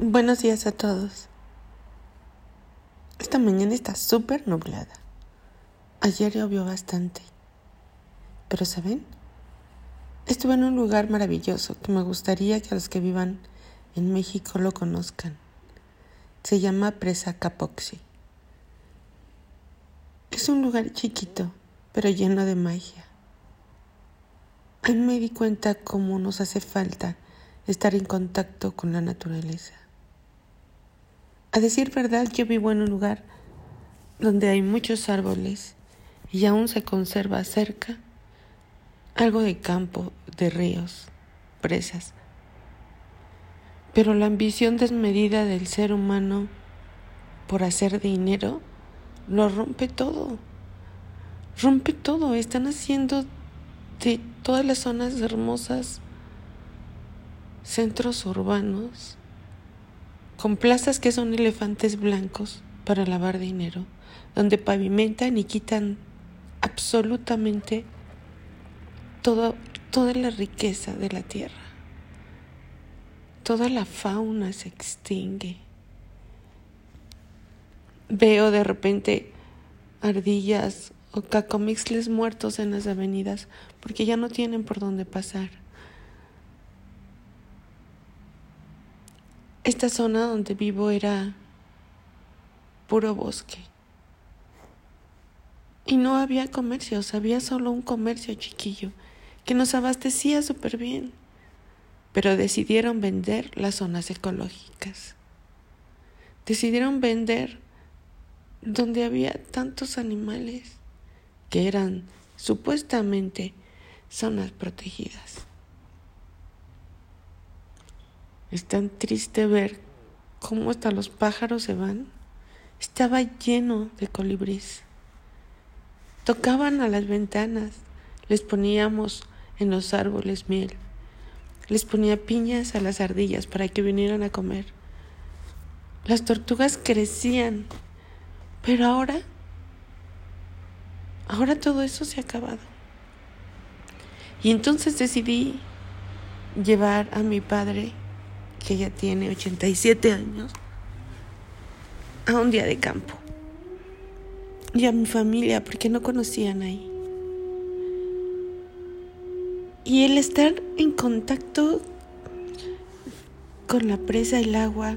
Buenos días a todos. Esta mañana está súper nublada. Ayer llovió bastante. Pero ¿saben? Estuve en un lugar maravilloso que me gustaría que los que vivan en México lo conozcan. Se llama Presa Capoxi. Es un lugar chiquito, pero lleno de magia. Ahí me di cuenta cómo nos hace falta estar en contacto con la naturaleza. A decir verdad, yo vivo en un lugar donde hay muchos árboles y aún se conserva cerca algo de campo, de ríos, presas. Pero la ambición desmedida del ser humano por hacer dinero lo rompe todo. Rompe todo. Están haciendo de todas las zonas hermosas centros urbanos con plazas que son elefantes blancos para lavar dinero, donde pavimentan y quitan absolutamente toda la riqueza de la tierra. Toda la fauna se extingue. Veo de repente ardillas o cacomixles muertos en las avenidas porque ya no tienen por dónde pasar. Esta zona donde vivo era puro bosque. Y no había comercios, había solo un comercio chiquillo que nos abastecía súper bien. Pero decidieron vender las zonas ecológicas. Decidieron vender donde había tantos animales que eran supuestamente zonas protegidas. Es tan triste ver cómo hasta los pájaros se van. Estaba lleno de colibríes. Tocaban a las ventanas, les poníamos en los árboles miel, les ponía piñas a las ardillas para que vinieran a comer. Las tortugas crecían, pero ahora, ahora todo eso se ha acabado. Y entonces decidí llevar a mi padre que ella tiene 87 años, a un día de campo. Y a mi familia, porque no conocían ahí. Y el estar en contacto con la presa, el agua,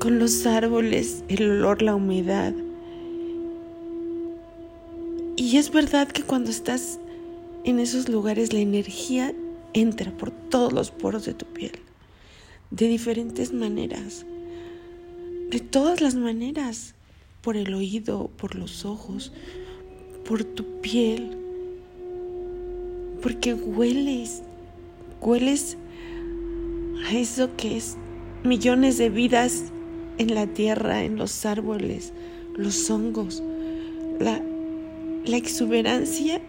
con los árboles, el olor, la humedad. Y es verdad que cuando estás en esos lugares la energía entra por todos los poros de tu piel, de diferentes maneras, de todas las maneras, por el oído, por los ojos, por tu piel, porque hueles, hueles a eso que es millones de vidas en la tierra, en los árboles, los hongos, la, exuberancia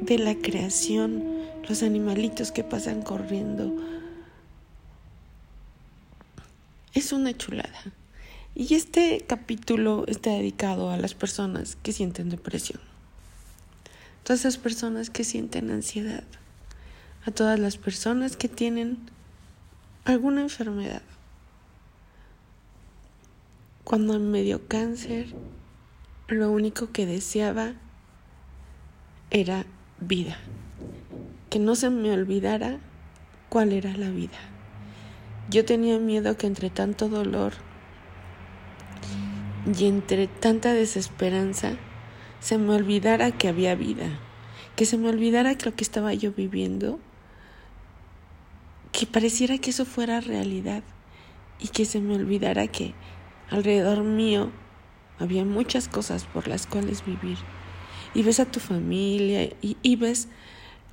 de la creación, los animalitos que pasan corriendo. Es una chulada. Y este capítulo está dedicado a las personas que sienten depresión. Todas esas personas que sienten ansiedad. A todas las personas que tienen alguna enfermedad. Cuando me dio cáncer, lo único que deseaba era vida que no se me olvidara cuál era la vida. Yo tenía miedo que entre tanto dolor y entre tanta desesperanza se me olvidara que había vida, que se me olvidara que lo que estaba yo viviendo, que pareciera que eso fuera realidad y que se me olvidara que alrededor mío había muchas cosas por las cuales vivir. Y ves a tu familia y, ves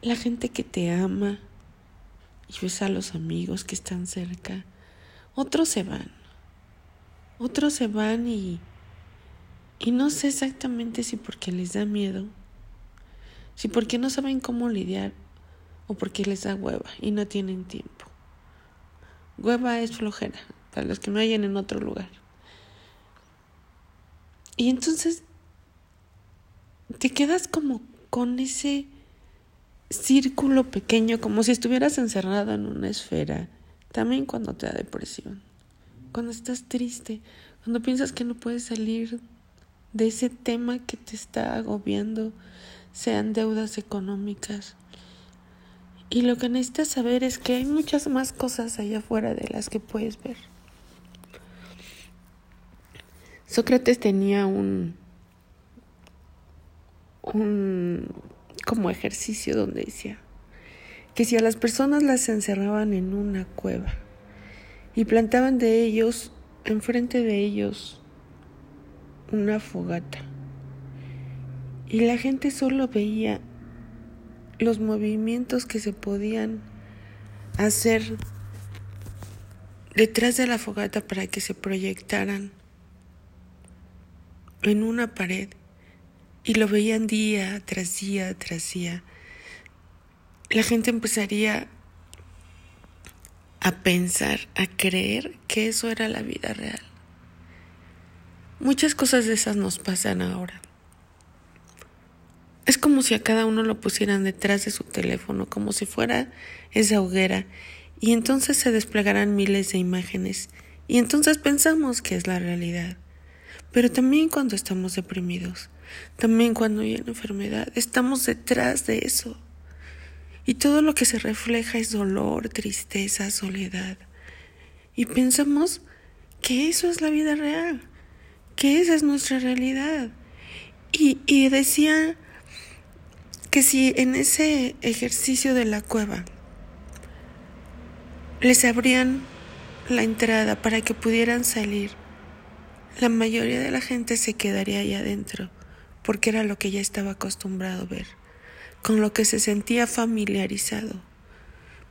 la gente que te ama y ves a los amigos que están cerca. Otros se van. Otros se van y y no sé exactamente si porque les da miedo, si porque no saben cómo lidiar o porque les da hueva y no tienen tiempo. Hueva es flojera, para los que no hayan en otro lugar. Y entonces te quedas como con ese círculo pequeño, como si estuvieras encerrado en una esfera también cuando te da depresión, cuando estás triste, cuando piensas que no puedes salir de ese tema que te está agobiando, sean deudas económicas. Y lo que necesitas saber es que hay muchas más cosas allá afuera de las que puedes ver. Sócrates tenía un, un como ejercicio donde decía que si a las personas las encerraban en una cueva y plantaban de ellos, enfrente de ellos, una fogata, y la gente solo veía los movimientos que se podían hacer detrás de la fogata para que se proyectaran en una pared y lo veían día tras día tras día, la gente empezaría a pensar, a creer que eso era la vida real. Muchas cosas de esas nos pasan ahora. Es como si a cada uno lo pusieran detrás de su teléfono, como si fuera esa hoguera, y entonces se desplegarán miles de imágenes, y entonces pensamos que es la realidad. Pero también cuando estamos deprimidos, también cuando hay una enfermedad, estamos detrás de eso. Y todo lo que se refleja es dolor, tristeza, soledad. Y pensamos que eso es la vida real, que esa es nuestra realidad. Y, y decía que si en ese ejercicio de la cueva les abrían la entrada para que pudieran salir, la mayoría de la gente se quedaría ahí adentro porque era lo que ya estaba acostumbrado a ver, con lo que se sentía familiarizado,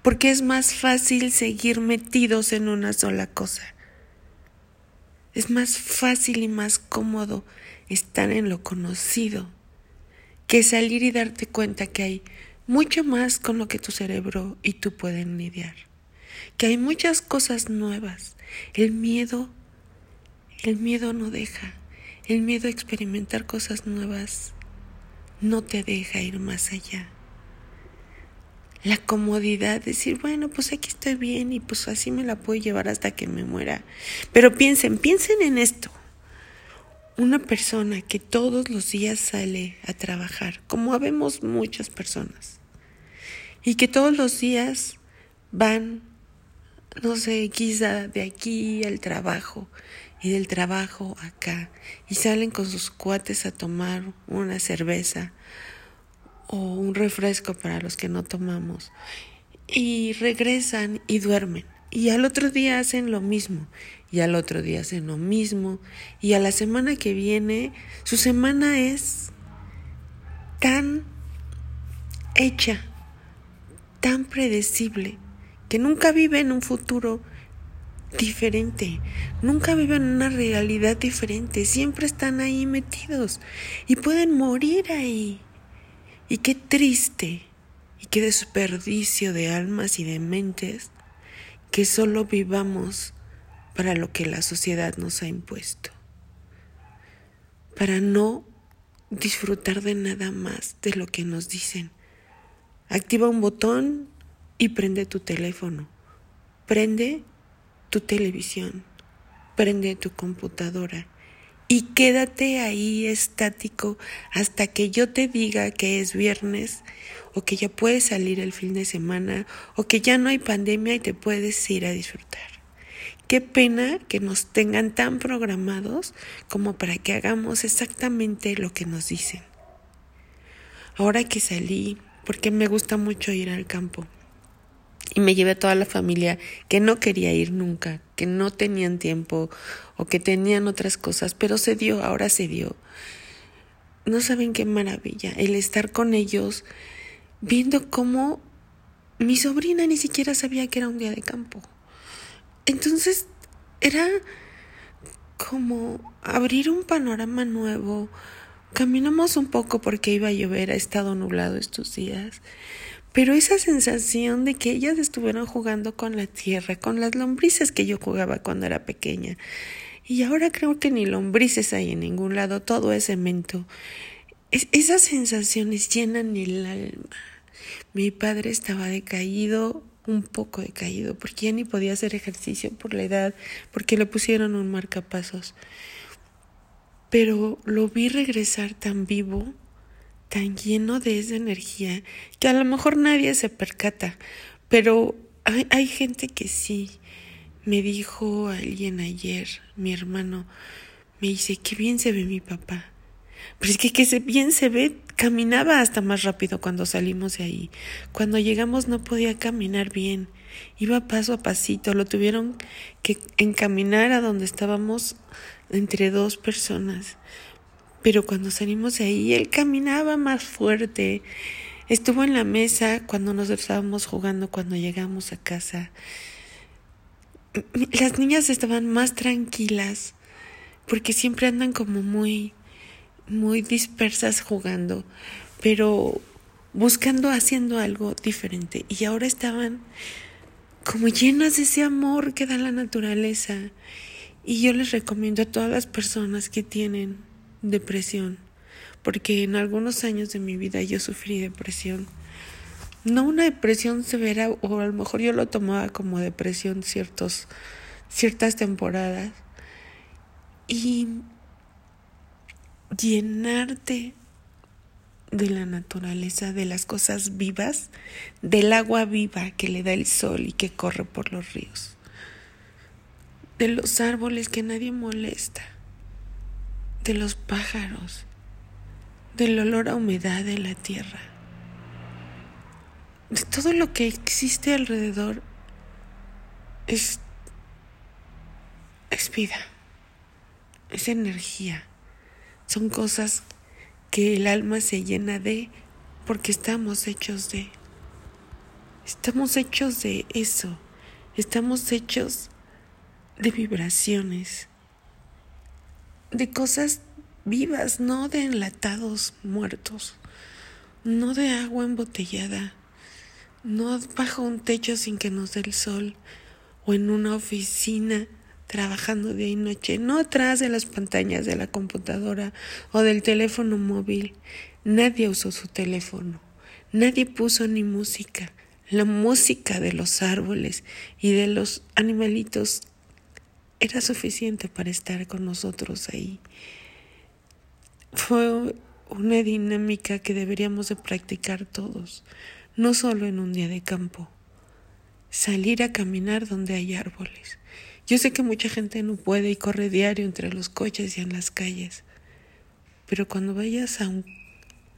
porque es más fácil seguir metidos en una sola cosa. Es más fácil y más cómodo estar en lo conocido que salir y darte cuenta que hay mucho más con lo que tu cerebro y tú pueden lidiar, que hay muchas cosas nuevas. El miedo, el miedo no deja. El miedo a experimentar cosas nuevas no te deja ir más allá. La comodidad, decir, bueno, pues aquí estoy bien y pues así me la puedo llevar hasta que me muera. Pero piensen, piensen en esto. Una persona que todos los días sale a trabajar, como habemos muchas personas, y que todos los días van, no sé, quizá de aquí al trabajo, y del trabajo acá y salen con sus cuates a tomar una cerveza o un refresco para los que no tomamos y regresan y duermen y al otro día hacen lo mismo y al otro día hacen lo mismo y a la semana que viene su semana es tan hecha, tan predecible que nunca vive en un futuro diferente. Nunca viven una realidad diferente. Siempre están ahí metidos y pueden morir ahí. Y qué triste y qué desperdicio de almas y de mentes que solo vivamos para lo que la sociedad nos ha impuesto. Para no disfrutar de nada más de lo que nos dicen. Activa un botón y prende tu teléfono. Prende tu televisión, prende tu computadora y quédate ahí estático hasta que yo te diga que es viernes o que ya puedes salir el fin de semana o que ya no hay pandemia y te puedes ir a disfrutar. Qué pena que nos tengan tan programados como para que hagamos exactamente lo que nos dicen. Ahora que salí, porque me gusta mucho ir al campo, y me llevé a toda la familia que no quería ir nunca, que no tenían tiempo o que tenían otras cosas, pero se dio, ahora se dio. No saben qué maravilla el estar con ellos viendo cómo mi sobrina ni siquiera sabía que era un día de campo. Entonces era como abrir un panorama nuevo. Caminamos un poco porque iba a llover, ha estado nublado estos días. Pero esa sensación de que ellas estuvieron jugando con la tierra, con las lombrices que yo jugaba cuando era pequeña. Y ahora creo que ni lombrices hay en ningún lado, todo es cemento. esas sensaciones llenan el alma. Mi padre estaba decaído, un poco decaído, porque ya ni podía hacer ejercicio por la edad, porque le pusieron un marcapasos. Pero lo vi regresar tan vivo, tan lleno de esa energía, que a lo mejor nadie se percata, pero hay, hay gente que sí. Me dijo alguien ayer, mi hermano, me dice, qué bien se ve mi papá. Pero es que que bien se ve, caminaba hasta más rápido cuando salimos de ahí. Cuando llegamos no podía caminar bien. Iba paso a pasito, lo tuvieron que encaminar a donde estábamos entre dos personas. Pero cuando salimos de ahí, él caminaba más fuerte. Estuvo en la mesa cuando nos estábamos jugando, cuando llegamos a casa. Las niñas estaban más tranquilas porque siempre andan como muy muy dispersas jugando, pero buscando, haciendo algo diferente. Y ahora estaban como llenas de ese amor que da la naturaleza. Y yo les recomiendo a todas las personas que tienen depresión, porque en algunos años de mi vida yo sufrí depresión. No una depresión severa, o a lo mejor yo lo tomaba como depresión ciertos, ciertas temporadas. Y llenarte de la naturaleza, de las cosas vivas, del agua viva que le da el sol y que corre por los ríos, de los árboles que nadie molesta, de los pájaros, del olor a humedad de la tierra, de todo lo que existe alrededor es, es vida, es energía. Son cosas que el alma se llena de porque estamos hechos de. Estamos hechos de eso. Estamos hechos de vibraciones, de cosas vivas, no de enlatados muertos, no de agua embotellada, no bajo un techo sin que nos dé el sol o en una oficina trabajando día y noche, no atrás de las pantallas de la computadora o del teléfono móvil. Nadie usó su teléfono, nadie puso ni música. La música de los árboles y de los animalitos era suficiente para estar con nosotros ahí. Fue una dinámica que deberíamos de practicar todos, no solo en un día de campo. Salir a caminar donde hay árboles, yo sé que mucha gente no puede y corre diario entre los coches y en las calles, pero cuando vayas a un,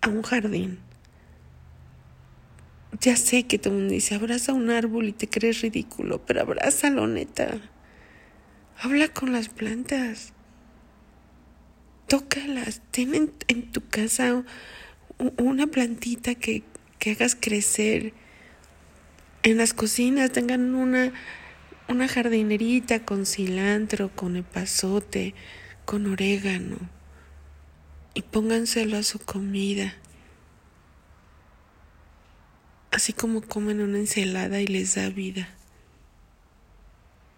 a un jardín, ya sé que todo el mundo dice, abraza un árbol y te crees ridículo, pero abrázalo, neta. Habla con las plantas. Tócalas. Ten en, tu casa una plantita que, que hagas crecer. En las cocinas tengan una una jardinerita con cilantro, con epazote, con orégano y pónganselo a su comida. Así como comen una ensalada y les da vida.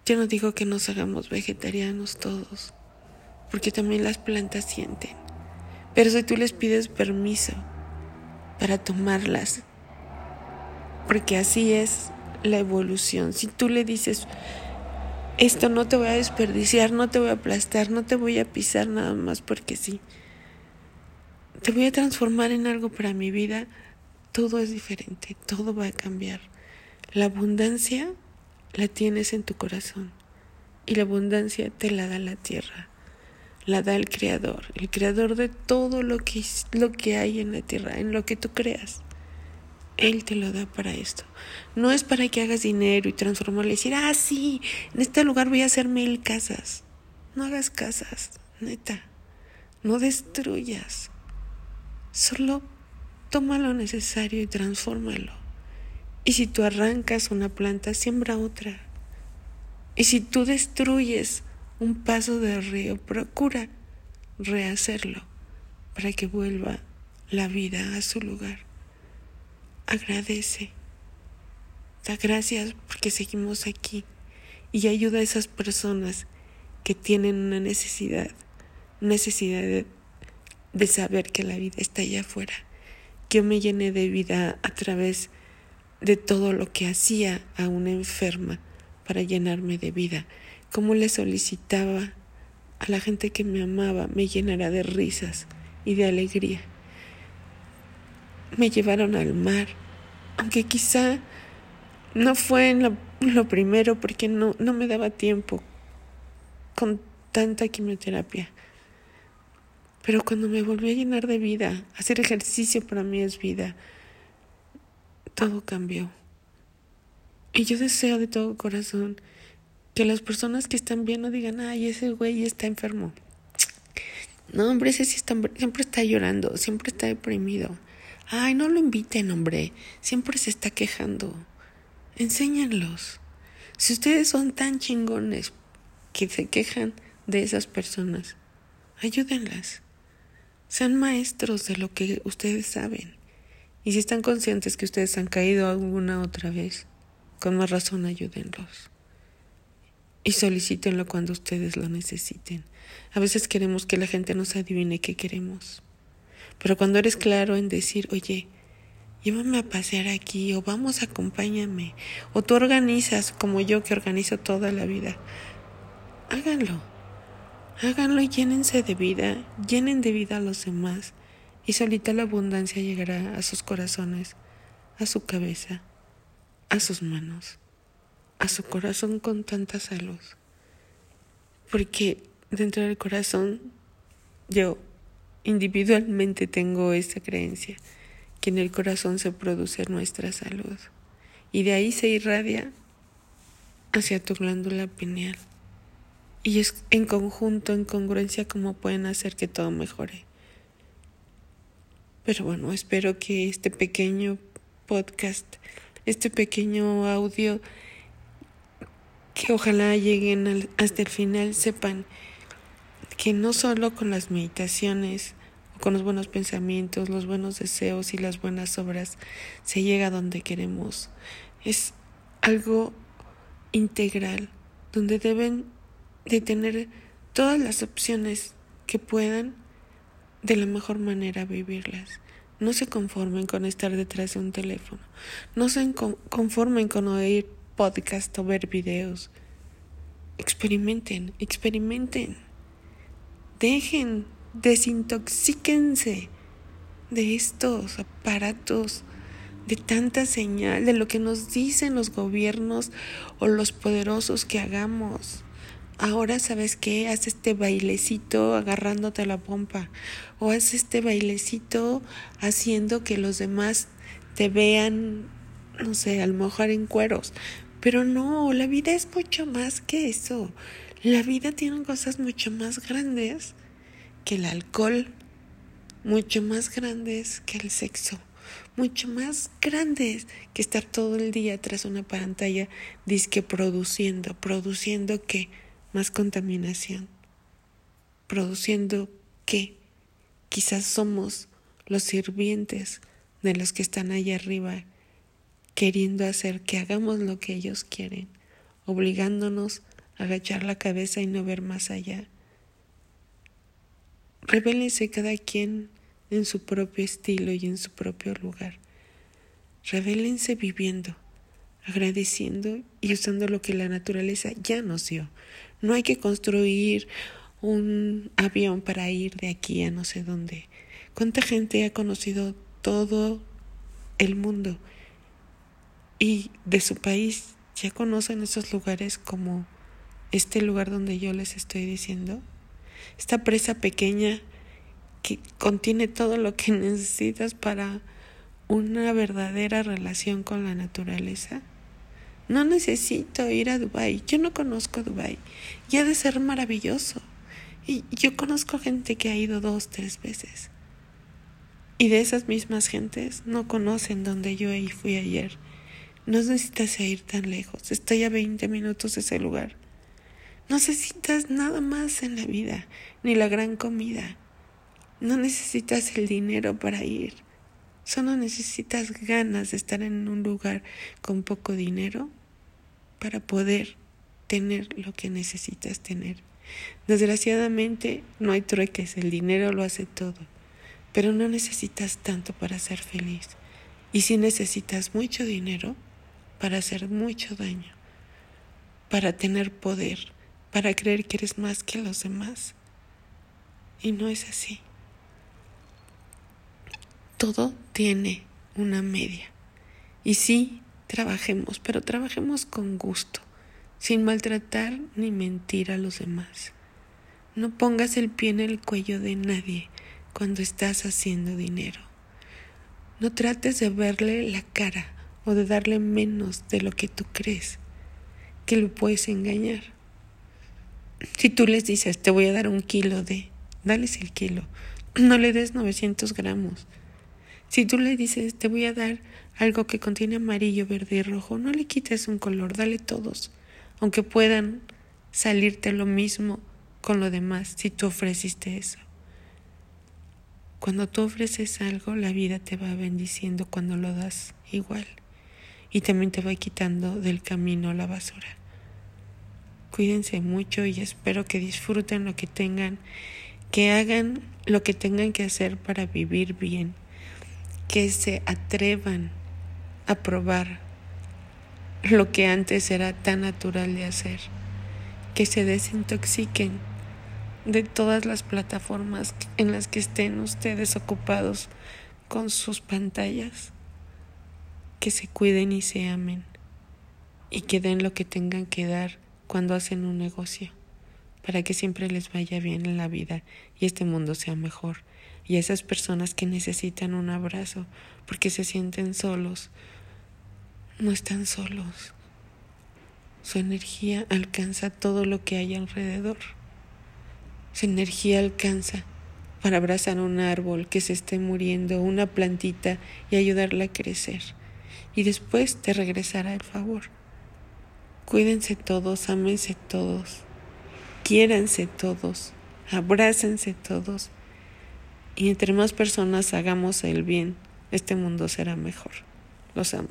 Yo no digo que nos hagamos vegetarianos todos, porque también las plantas sienten. Pero si tú les pides permiso para tomarlas, porque así es la evolución. Si tú le dices, esto no te voy a desperdiciar, no te voy a aplastar, no te voy a pisar nada más porque sí, te voy a transformar en algo para mi vida, todo es diferente, todo va a cambiar. La abundancia la tienes en tu corazón y la abundancia te la da la tierra, la da el creador, el creador de todo lo que, lo que hay en la tierra, en lo que tú creas. Él te lo da para esto. No es para que hagas dinero y transformarlo y decir, ah, sí, en este lugar voy a hacer mil casas. No hagas casas, neta. No destruyas. Solo toma lo necesario y transfórmalo. Y si tú arrancas una planta, siembra otra. Y si tú destruyes un paso de río, procura rehacerlo para que vuelva la vida a su lugar agradece. Da gracias porque seguimos aquí y ayuda a esas personas que tienen una necesidad, necesidad de, saber que la vida está allá afuera. Que yo me llene de vida a través de todo lo que hacía a una enferma para llenarme de vida, cómo le solicitaba a la gente que me amaba me llenara de risas y de alegría. Me llevaron al mar, aunque quizá no fue en lo, primero porque no, no me daba tiempo con tanta quimioterapia. Pero cuando me volví a llenar de vida, hacer ejercicio para mí es vida, todo cambió. Y yo deseo de todo corazón que las personas que están bien no digan, ay, ese güey está enfermo. No, hombre, ese sí está, siempre está llorando, siempre está deprimido. Ay, no lo inviten, hombre, siempre se está quejando. Enséñenlos. Si ustedes son tan chingones que se quejan de esas personas, ayúdenlas. Sean maestros de lo que ustedes saben. Y si están conscientes que ustedes han caído alguna otra vez, con más razón ayúdenlos. Y solicítenlo cuando ustedes lo necesiten. A veces queremos que la gente nos adivine qué queremos. Pero cuando eres claro en decir, oye, llévame a pasear aquí, o vamos, acompáñame, o tú organizas como yo que organizo toda la vida, háganlo. Háganlo y llénense de vida, llenen de vida a los demás, y solita la abundancia llegará a sus corazones, a su cabeza, a sus manos, a su corazón con tanta salud. Porque dentro del corazón yo individualmente tengo esa creencia que en el corazón se produce nuestra salud y de ahí se irradia hacia tu glándula pineal y es en conjunto, en congruencia, como pueden hacer que todo mejore. Pero bueno, espero que este pequeño podcast, este pequeño audio, que ojalá lleguen hasta el final, sepan que no solo con las meditaciones, con los buenos pensamientos, los buenos deseos y las buenas obras se llega a donde queremos. Es algo integral, donde deben de tener todas las opciones que puedan de la mejor manera vivirlas. No se conformen con estar detrás de un teléfono. No se conformen con oír podcast o ver videos. Experimenten, experimenten. Dejen, desintoxíquense de estos aparatos, de tanta señal, de lo que nos dicen los gobiernos o los poderosos que hagamos ahora sabes qué, haz este bailecito agarrándote la pompa o haz este bailecito haciendo que los demás te vean, no sé, a lo mejor en cueros. Pero no, la vida es mucho más que eso. La vida tiene cosas mucho más grandes que el alcohol, mucho más grandes que el sexo, mucho más grandes que estar todo el día tras una pantalla disque produciendo, produciendo que más contaminación, produciendo que quizás somos los sirvientes de los que están allá arriba, queriendo hacer que hagamos lo que ellos quieren, obligándonos a agachar la cabeza y no ver más allá. Revélense cada quien en su propio estilo y en su propio lugar. Revélense viviendo, agradeciendo y usando lo que la naturaleza ya nos dio, no hay que construir un avión para ir de aquí a no sé dónde. ¿Cuánta gente ha conocido todo el mundo y de su país ya conocen esos lugares como este lugar donde yo les estoy diciendo? Esta presa pequeña que contiene todo lo que necesitas para una verdadera relación con la naturaleza. No necesito ir a Dubai. Yo no conozco Dubai. Y ha de ser maravilloso. Y yo conozco gente que ha ido dos, tres veces. Y de esas mismas gentes no conocen donde yo fui ayer. No necesitas ir tan lejos. Estoy a 20 minutos de ese lugar. No necesitas nada más en la vida, ni la gran comida. No necesitas el dinero para ir. Solo necesitas ganas de estar en un lugar con poco dinero para poder tener lo que necesitas tener. Desgraciadamente no hay trueques, el dinero lo hace todo, pero no necesitas tanto para ser feliz. Y si necesitas mucho dinero para hacer mucho daño, para tener poder, para creer que eres más que los demás. Y no es así. Todo tiene una media. Y sí, trabajemos, pero trabajemos con gusto, sin maltratar ni mentir a los demás. No pongas el pie en el cuello de nadie cuando estás haciendo dinero. No trates de verle la cara o de darle menos de lo que tú crees que lo puedes engañar. Si tú les dices, te voy a dar un kilo de, dales el kilo, no le des 900 gramos. Si tú le dices, te voy a dar algo que contiene amarillo, verde y rojo, no le quites un color, dale todos, aunque puedan salirte lo mismo con lo demás si tú ofreciste eso. Cuando tú ofreces algo, la vida te va bendiciendo cuando lo das igual y también te va quitando del camino la basura. Cuídense mucho y espero que disfruten lo que tengan, que hagan lo que tengan que hacer para vivir bien, que se atrevan a probar lo que antes era tan natural de hacer, que se desintoxiquen de todas las plataformas en las que estén ustedes ocupados con sus pantallas que se cuiden y se amen y que den lo que tengan que dar cuando hacen un negocio, para que siempre les vaya bien en la vida y este mundo sea mejor. Y esas personas que necesitan un abrazo porque se sienten solos, no están solos. Su energía alcanza todo lo que hay alrededor. Su energía alcanza para abrazar un árbol que se esté muriendo, una plantita y ayudarla a crecer y después te regresará el favor. Cuídense todos, ámense todos, quiéranse todos, abrácense todos y entre más personas hagamos el bien, este mundo será mejor. Los amo.